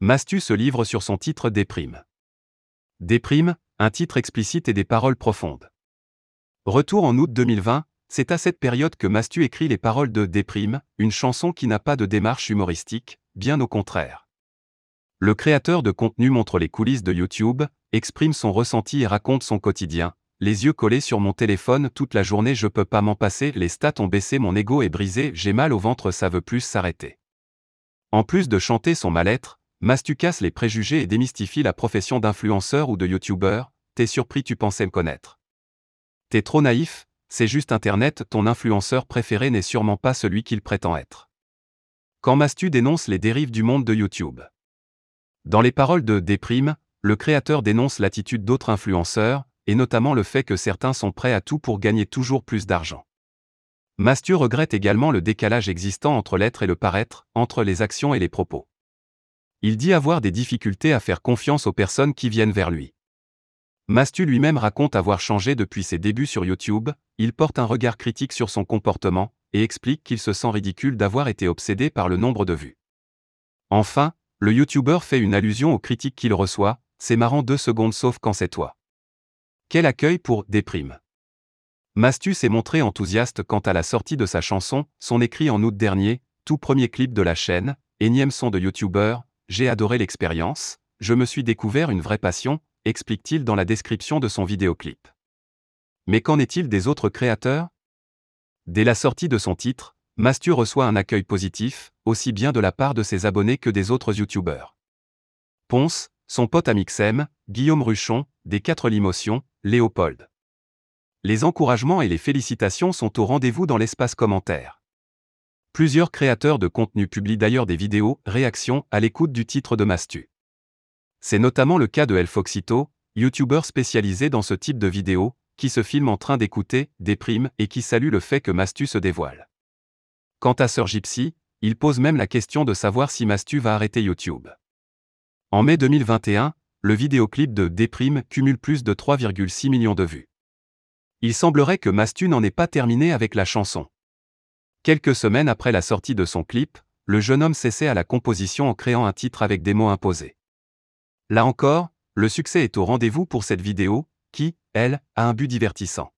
Mastu se livre sur son titre Déprime. Déprime, un titre explicite et des paroles profondes. Retour en août 2020, c'est à cette période que Mastu écrit les paroles de Déprime, une chanson qui n'a pas de démarche humoristique, bien au contraire. Le créateur de contenu montre les coulisses de YouTube, exprime son ressenti et raconte son quotidien. Les yeux collés sur mon téléphone toute la journée, je peux pas m'en passer, les stats ont baissé, mon ego est brisé, j'ai mal au ventre, ça veut plus s'arrêter. En plus de chanter son mal-être, Mastu casse les préjugés et démystifie la profession d'influenceur ou de YouTuber. T'es surpris, tu pensais me connaître. T'es trop naïf, c'est juste Internet, ton influenceur préféré n'est sûrement pas celui qu'il prétend être. Quand Mastu dénonce les dérives du monde de YouTube. Dans les paroles de Déprime, le créateur dénonce l'attitude d'autres influenceurs, et notamment le fait que certains sont prêts à tout pour gagner toujours plus d'argent. Mastu regrette également le décalage existant entre l'être et le paraître, entre les actions et les propos. Il dit avoir des difficultés à faire confiance aux personnes qui viennent vers lui. Mastu lui-même raconte avoir changé depuis ses débuts sur YouTube, il porte un regard critique sur son comportement, et explique qu'il se sent ridicule d'avoir été obsédé par le nombre de vues. Enfin, le YouTuber fait une allusion aux critiques qu'il reçoit, c'est marrant deux secondes sauf quand c'est toi. Quel accueil pour Déprime. Mastu s'est montré enthousiaste quant à la sortie de sa chanson, son écrit en août dernier, tout premier clip de la chaîne, énième son de YouTuber, j'ai adoré l'expérience, je me suis découvert une vraie passion, explique-t-il dans la description de son vidéoclip. Mais qu'en est-il des autres créateurs? Dès la sortie de son titre, Mastu reçoit un accueil positif, aussi bien de la part de ses abonnés que des autres youtubeurs. Ponce, son pote Amixem, Guillaume Ruchon, des 4 Limotions, Léopold. Les encouragements et les félicitations sont au rendez-vous dans l'espace commentaire. Plusieurs créateurs de contenu publient d'ailleurs des vidéos, réactions, à l'écoute du titre de Mastu. C'est notamment le cas de Elfoxito, youtubeur spécialisé dans ce type de vidéos, qui se filme en train d'écouter, déprime et qui salue le fait que Mastu se dévoile. Quant à Sir Gypsy, il pose même la question de savoir si Mastu va arrêter YouTube. En mai 2021, le vidéoclip de Déprime cumule plus de 3,6 millions de vues. Il semblerait que Mastu n'en ait pas terminé avec la chanson. Quelques semaines après la sortie de son clip, le jeune homme cessait à la composition en créant un titre avec des mots imposés. Là encore, le succès est au rendez-vous pour cette vidéo, qui, elle, a un but divertissant.